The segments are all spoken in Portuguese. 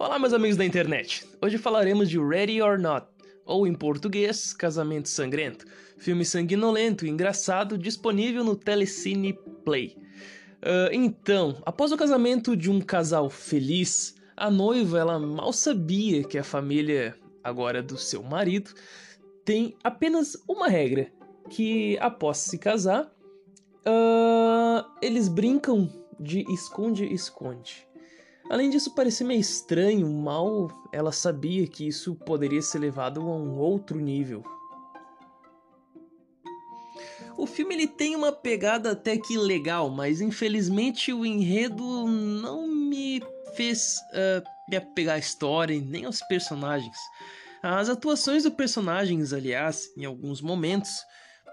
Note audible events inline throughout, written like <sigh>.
Olá, meus amigos da internet. Hoje falaremos de Ready or Not, ou em português, Casamento Sangrento, filme sanguinolento e engraçado disponível no Telecine Play. Uh, então, após o casamento de um casal feliz, a noiva ela mal sabia que a família, agora do seu marido, tem apenas uma regra: que após se casar, uh, eles brincam de esconde-esconde. Além disso, parecia meio estranho, mal ela sabia que isso poderia ser levado a um outro nível. O filme ele tem uma pegada até que legal, mas infelizmente o enredo não me fez uh, me apegar à história nem aos personagens. As atuações dos personagens, aliás, em alguns momentos,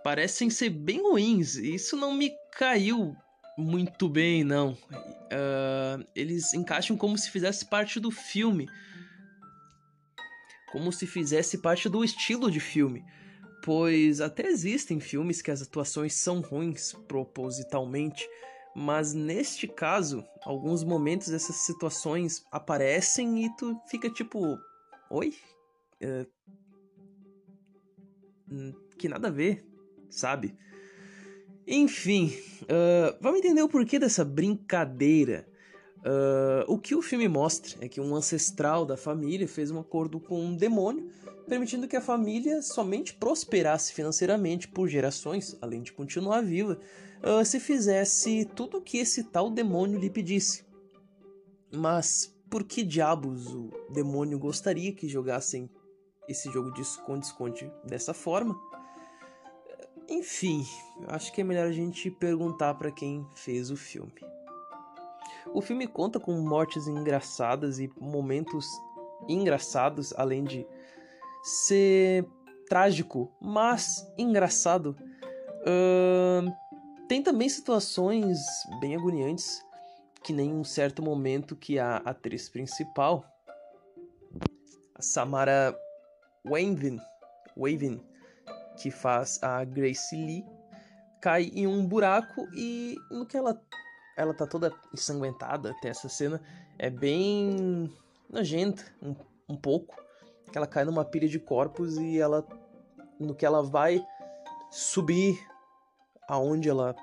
parecem ser bem ruins. E isso não me caiu muito bem, não. Uh, eles encaixam como se fizesse parte do filme. Como se fizesse parte do estilo de filme. Pois até existem filmes que as atuações são ruins propositalmente, mas neste caso, alguns momentos essas situações aparecem e tu fica tipo: Oi? Uh, que nada a ver, sabe? Enfim, uh, vamos entender o porquê dessa brincadeira. Uh, o que o filme mostra é que um ancestral da família fez um acordo com um demônio, permitindo que a família somente prosperasse financeiramente por gerações, além de continuar viva, uh, se fizesse tudo o que esse tal demônio lhe pedisse. Mas por que diabos o demônio gostaria que jogassem esse jogo de esconde-esconde dessa forma? Enfim, acho que é melhor a gente perguntar para quem fez o filme. O filme conta com mortes engraçadas e momentos engraçados, além de ser trágico, mas engraçado. Uh, tem também situações bem agoniantes, que nem um certo momento que a atriz principal, a Samara Wavin, Wavin que faz a Grace Lee, cai em um buraco e no que ela ela tá toda ensanguentada até essa cena é bem nojenta um, um pouco que ela cai numa pilha de corpos e ela no que ela vai subir aonde ela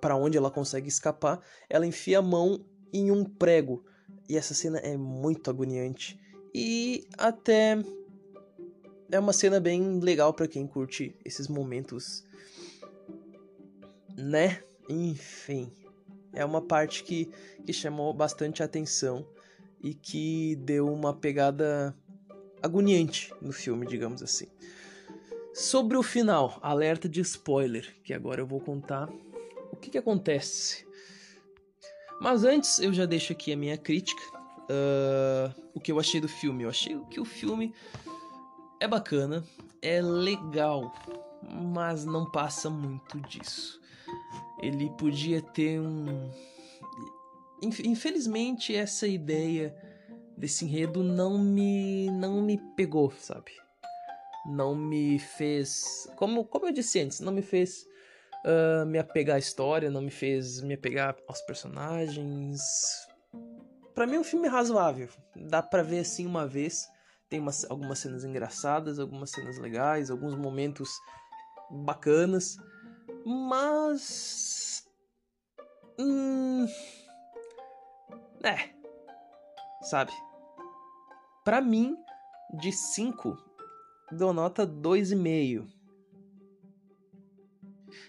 para onde ela consegue escapar ela enfia a mão em um prego. E essa cena é muito agoniante. E até é uma cena bem legal para quem curte esses momentos, né? Enfim, é uma parte que, que chamou bastante atenção e que deu uma pegada agoniante no filme, digamos assim. Sobre o final, alerta de spoiler, que agora eu vou contar o que, que acontece. Mas antes, eu já deixo aqui a minha crítica. Uh, o que eu achei do filme. Eu achei que o filme é bacana, é legal, mas não passa muito disso. Ele podia ter um. Infelizmente, essa ideia desse enredo não me não me pegou, sabe? Não me fez, como como eu disse antes, não me fez uh, me apegar à história, não me fez me apegar aos personagens. Para mim, é um filme razoável. Dá para ver assim uma vez tem umas, algumas cenas engraçadas, algumas cenas legais, alguns momentos bacanas, mas. Hum, é. Sabe? Pra mim, de 5, dou nota 2,5.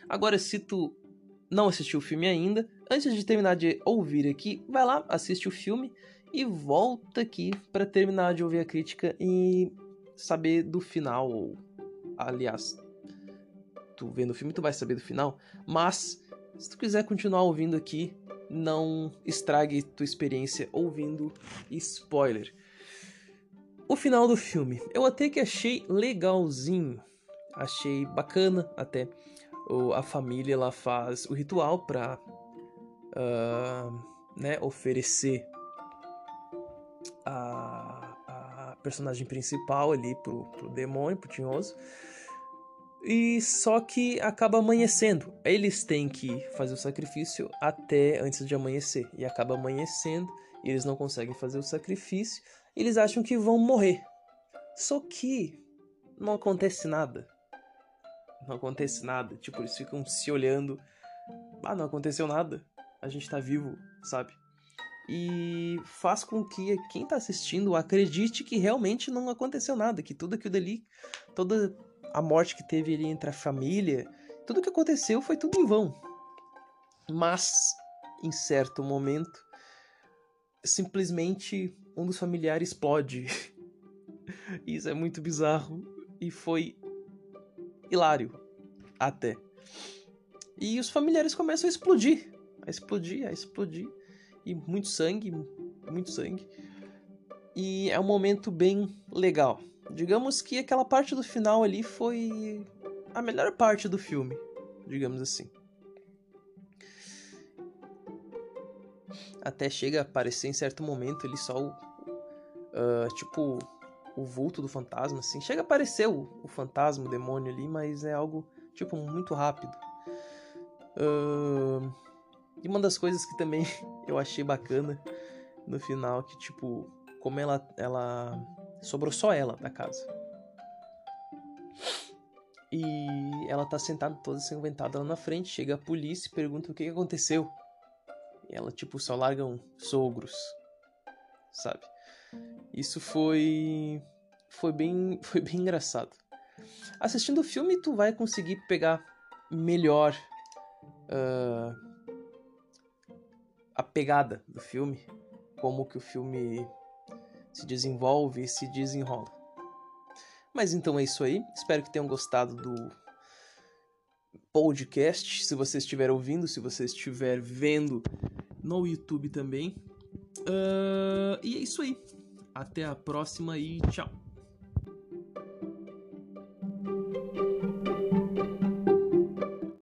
Agora, se tu não assistiu o filme ainda, antes de terminar de ouvir aqui, vai lá, assiste o filme e volta aqui para terminar de ouvir a crítica e saber do final. Aliás, tu vendo o filme, tu vai saber do final. Mas, se tu quiser continuar ouvindo aqui, não estrague tua experiência ouvindo spoiler. O final do filme, eu até que achei legalzinho, achei bacana até. A família ela faz o ritual para uh, né, oferecer a, a personagem principal ali pro, pro demônio, pro tinhoso. E só que acaba amanhecendo. Eles têm que fazer o sacrifício até antes de amanhecer. E acaba amanhecendo e eles não conseguem fazer o sacrifício, eles acham que vão morrer. Só que não acontece nada. Não acontece nada. Tipo, eles ficam se olhando. Ah, não aconteceu nada. A gente tá vivo, sabe? E faz com que quem tá assistindo acredite que realmente não aconteceu nada, que tudo aquilo ali, toda a morte que teve ali entre a família, tudo que aconteceu foi tudo em vão. Mas, em certo momento, simplesmente um dos familiares explode. <laughs> Isso é muito bizarro e foi hilário até. E os familiares começam a explodir, a explodir, a explodir e muito sangue, muito sangue. E é um momento bem legal. Digamos que aquela parte do final ali foi a melhor parte do filme, digamos assim. Até chega a aparecer em certo momento ali só o. Uh, tipo, o vulto do fantasma, assim. Chega a aparecer o, o fantasma, o demônio ali, mas é algo, tipo, muito rápido. Uh, e uma das coisas que também <laughs> eu achei bacana no final, que, tipo, como ela, ela sobrou só ela da casa. E ela tá sentada toda ensanguentada lá na frente, chega a polícia e pergunta o que, aconteceu. E ela, tipo, só largam sogros, sabe? Isso foi foi bem <laughs> foi bem engraçado. Assistindo o filme tu vai conseguir pegar melhor uh, a pegada do filme, como que o filme se desenvolve e se desenrola. Mas então é isso aí. Espero que tenham gostado do podcast. Se você estiver ouvindo, se você estiver vendo no YouTube também. Uh, e é isso aí. Até a próxima e tchau.